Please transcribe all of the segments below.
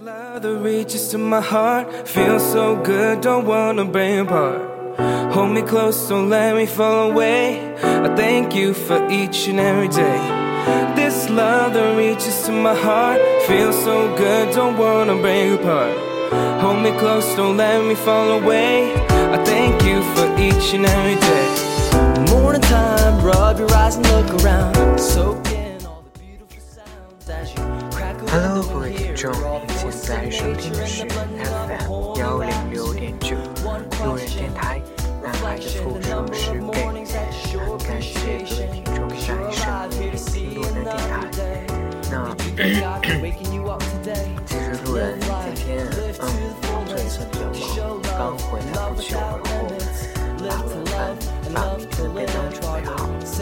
love that reaches to my heart, feels so good, don't wanna break apart. Hold me close, don't let me fall away. I thank you for each and every day. This love that reaches to my heart feels so good, don't wanna break apart. Hold me close, don't let me fall away. I thank you for each and every day. Morning time, rub your eyes and look around. So 您现在收听的是 FM 幺零六点九，路人电台。男孩的复数是被。感谢各位听众在收听路人电台。那其实路人今天嗯，工作比较忙，刚回来不久然后打完班，把明天的便当准备好。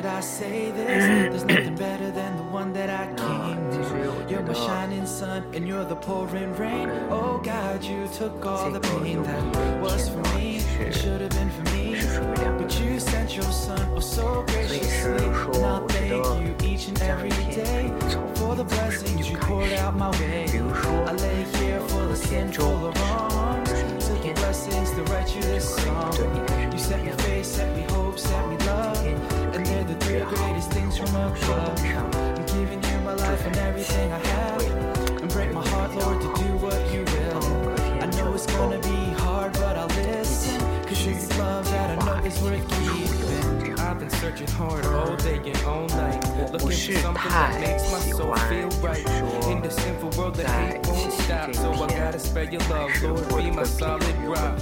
should I say this? There's nothing better than the one that I came to. You're my shining sun, and you're the pouring rain. Oh God, you took all the pain that was for me. It should have been for me, but you sent your son oh so graciously. And I thank you each and every day for the blessings you poured out my way. I lay here full of sin, full of wrong blessings to write you this song. You set me face, set me hope, set me love the greatest things from above. I'm giving you my life and everything I have. And break my heart, Lord, to do what you will. I know it's gonna be hard, but I'll listen. Cause it's love that I know is worth giving searching hard all uh-huh. day and all night. Looking for something that makes my soul feel right. In the sinful world that hate won't stop. So I gotta spread your love, Lord, be my solid rock.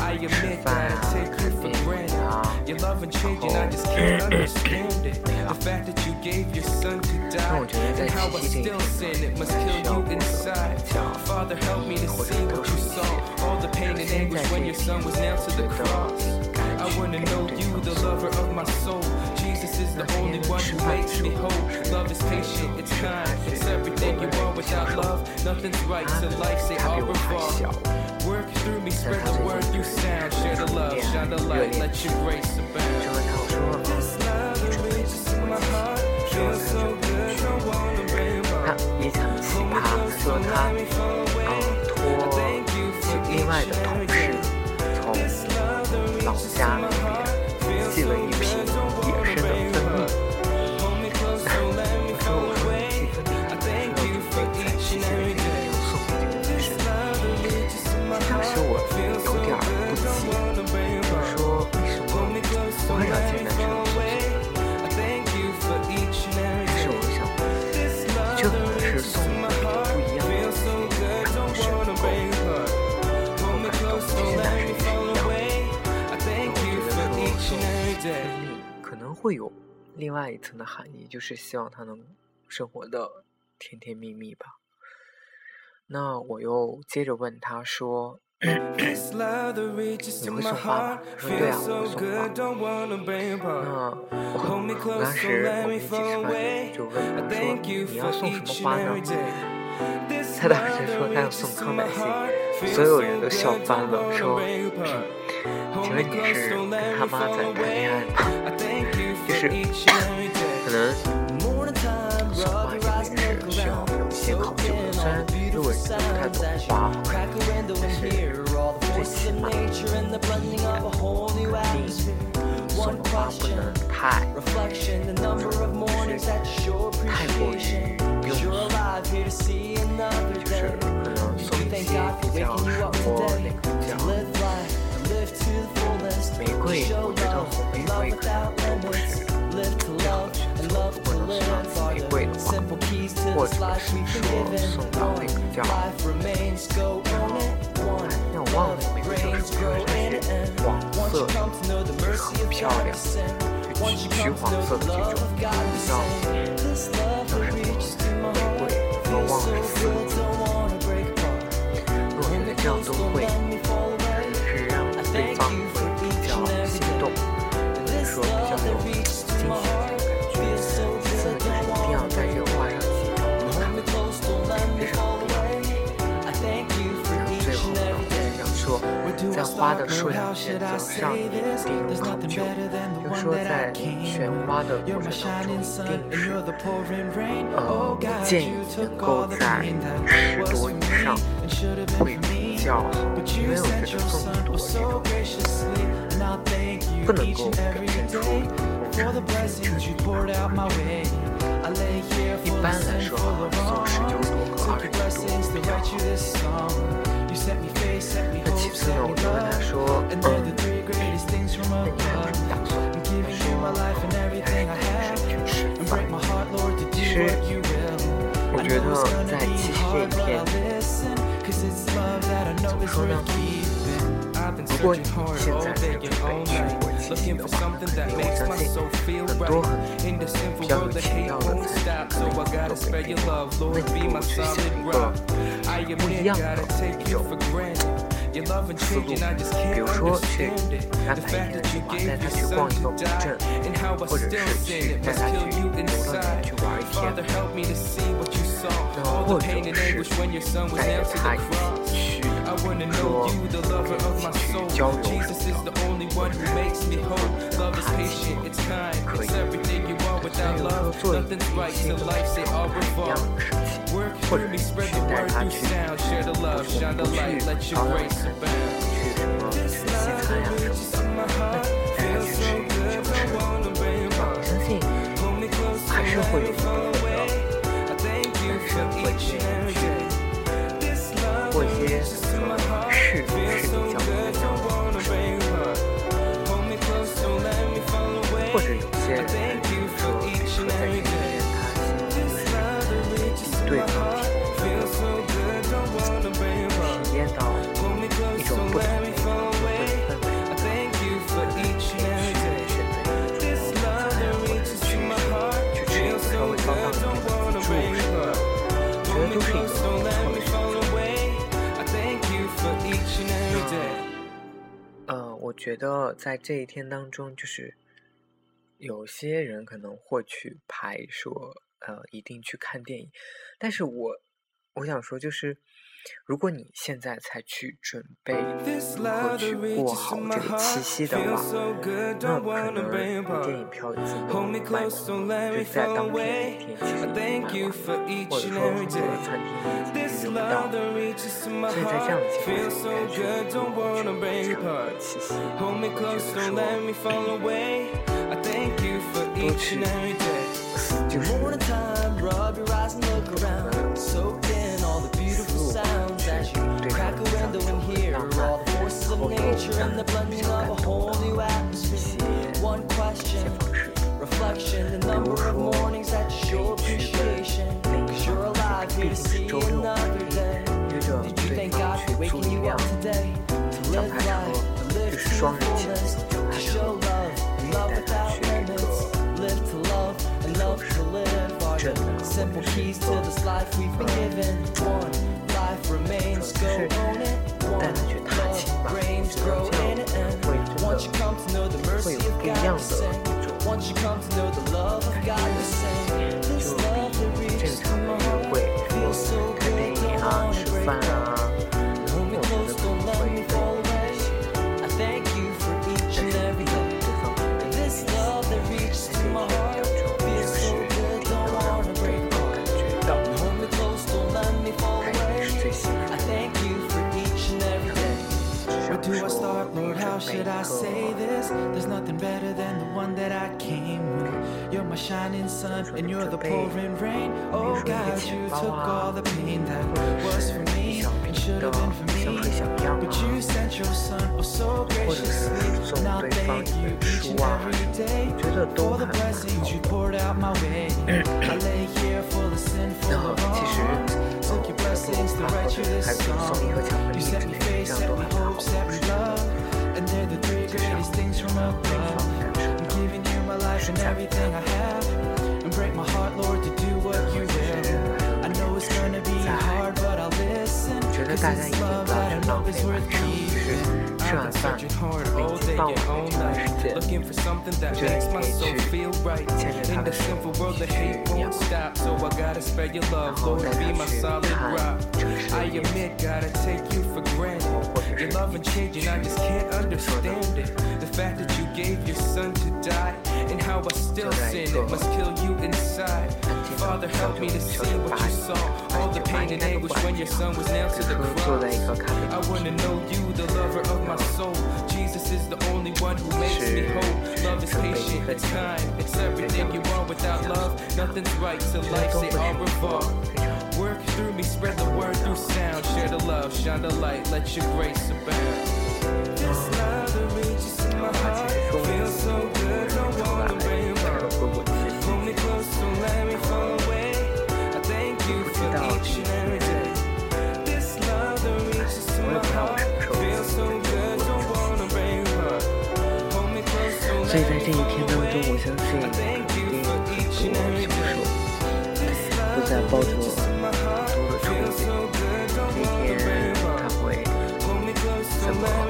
I admit that I take it for granted. Your love and changing, I just can't understand it. The fact that you gave your son to die, and how I still sin, it must kill you inside. Father, help me to see what you saw, all the pain and anguish when your son was nailed to the cross. I wanna know you, the lover of my soul. Jesus is the only one who makes me whole. Love is patient, it's kind, it's everything you want Without love, nothing's right. To life, say all revolve. Work through me, spread the word you sound. Share the love, shine the light, let your grace abound. 他异常奇葩，他说他嗯，脱另外的。会有另外一层的含义，就是希望他能生活的甜甜蜜蜜吧。那我又接着问他说：“你会送花吗？”他说：“对啊，我会送花。”那我当时我们一起吃饭就就问他，说：“你要送什么花呢？”他当时说他要送康乃馨，所有人都笑翻了，说：“请问你是跟他妈在谈恋爱吗？”就是，可能送话也也是需要有些考虑的，虽然路人不太懂花，但是这起码第一，送花不能太，就是太过于庸俗，就是送花要送得讲究。玫瑰，我觉得红玫瑰可都不是最好的选择。如果能送到玫瑰的话，或者是说送到那个叫叫忘了玫瑰，叫就是黄色的，就是很漂亮，橘橘黄色的这种比较，就是玫瑰和望是粉。如果觉得这样都会。对方会比较心动，或者说比较有惊喜的种感觉。其次呢，就是一定要在这个花上多投入，这是最重要的。最后呢，想说在花的数量上上一定要考虑，就说在选花的过程当中，一定是呃，建议能够在十朵以上会。好，因为我觉得更多这种不能够表现出我们之的这段一般来说的话，都是有毒和二度多。那其次呢，我就问他说，嗯，那你还有什么打算？他说我以还是待去身边是吧？其实我觉得在七夕这一天。I've been searching hard all day and all night. Looking for something that makes my soul feel right. In the sinful world, the hate won't stop. So I gotta spread your love, Lord, be my solid rock. I gotta take you for granted. You love and changing, I just can't understand it. The fact that you your son to die, and how I still sin, it must kill you inside. Father, help me to see what you saw. All the pain and anguish when your son was nailed to the cross. I wanna know you, the lover of my soul. Jesus is the only one who makes me whole. Love is patient, it's kind, it's everything you want without love. Nothing's right to life, they all revolve. Work through me, spread the word through sound. Share the love, shine the light, let your grace abound. This love, the riches of my heart. 我觉得在这一天当中，就是有些人可能会去排说，呃，一定去看电影。但是我我想说，就是如果你现在才去准备如何去过好这个七夕的话，那可能电影票已经卖光了，就在当天一天已经卖光了，或者说很多餐厅。pages to my heart. Feel so good, don't wanna break apart. Hold me close, do let me fall away. I thank you for each and every day. Do you want a time? Rub your eyes look around. Soak in all the beautiful sounds as you crack a window and all the forces of nature and the blending of a whole new atmosphere. One question, reflection, the number of mornings that you 双人牵手，带你带他去吃。这，我们去做。可是，带他去踏青嘛？这样，我真的会有不一样的感觉，就正常的约会说吃饭啊。to a start, Lord, how should I say this? There's nothing better than the one that I came with. You're my shining sun, and you're the pouring rain. Oh God, you took all the pain that was for me and should have been for me. But you sent your son, oh so graciously. Now thank you each and every day for the blessings you poured out my way. I lay here for the sinful wrongs. Took your blessings you song. You set me face and everything I have. And break my heart, Lord, to do what you will. I know it's gonna be hard, but I'll listen. Cause it's love, I don't know it's worth keeping. I've been searching hard all day and all night Looking for something that makes my soul feel right In this sinful world the hate won't stop So I gotta spread your love, Lord, be my solid rock and changing, I just can't understand it. The fact that you gave your son to die, and how I still sin, it must kill you inside. Father, help me to see what you saw, all the pain and anguish when your son was nailed to the cross. I wanna know you, the lover of my soul. Jesus is the only one who makes me whole. Love is patient, it's kind, it's everything you want Without love, nothing's right till life say au revoir work through me, spread the word through sound. Share the love, shine the light, let your grace abound. This love that reaches in my heart feels so good, don't wanna bring Pull me close, don't let me fall away. I thank you for each and every day. This love that reaches to my heart feels so good, don't wanna bring Pull me close, don't let me fall away. I thank you for each and every day. 不再包着我。怎么去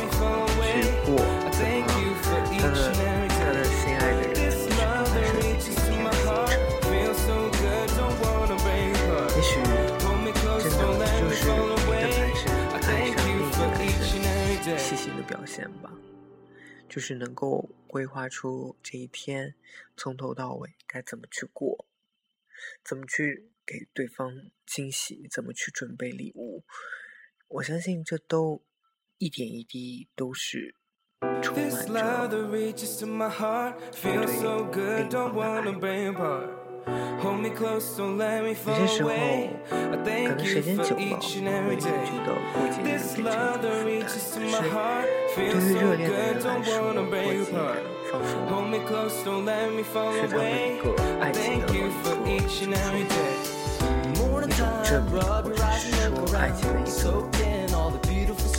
过？怎么他的他的心爱的人，怎么过这一天？也许真的就是一个男生爱上另一个男生细心的表现吧。就是能够规划出这一天从头到尾该怎么去过，怎么去给对方惊喜，怎么去准备礼物。我相信这都。一点一滴都是充满着我对另一有些时候，可能时间久了，会感觉到不仅变成一种负担。是，对于热恋的人来说，负担仿佛是他们一个爱情的轮廓，一种证明或者是说爱情的一个。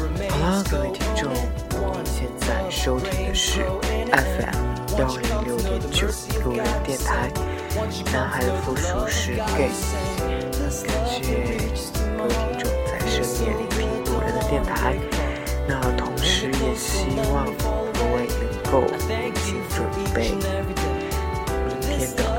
好了，各位听众，您现在收听的是 FM 幺零六点九路人电台。男孩的复数是 gay。感谢各位听众在深夜聆听路人的电台。那同时也希望各位能够提前准备明天的。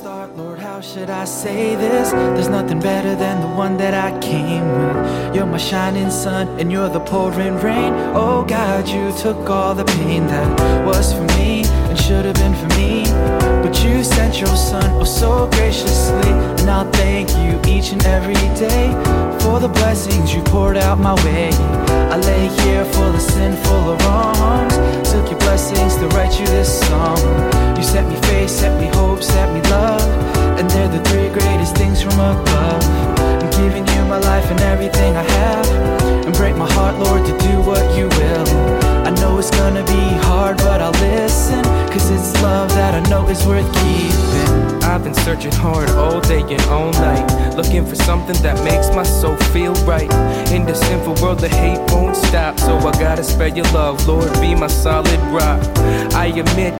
thought, Lord? How should I say this? There's nothing better than the that I came with. You're my shining sun, and you're the pouring rain. Oh God, you took all the pain that was for me and should have been for me. But you sent your son, oh so graciously. And I'll thank you each and every day for the blessings you poured out my way. I lay here full of sinful wrongs. Took your blessings to write you this song. You set me faith, set me hope, set me love. And they're the three greatest things from above giving you my life and everything I have. And break my heart, Lord, to do what you will. I know it's gonna be hard, but I'll listen. Cause it's love that I know is worth keeping. I've been searching hard all day and all night. Looking for something that makes my soul feel right. In this sinful world, the hate won't stop. So I gotta spread your love, Lord, be my solid rock. I admit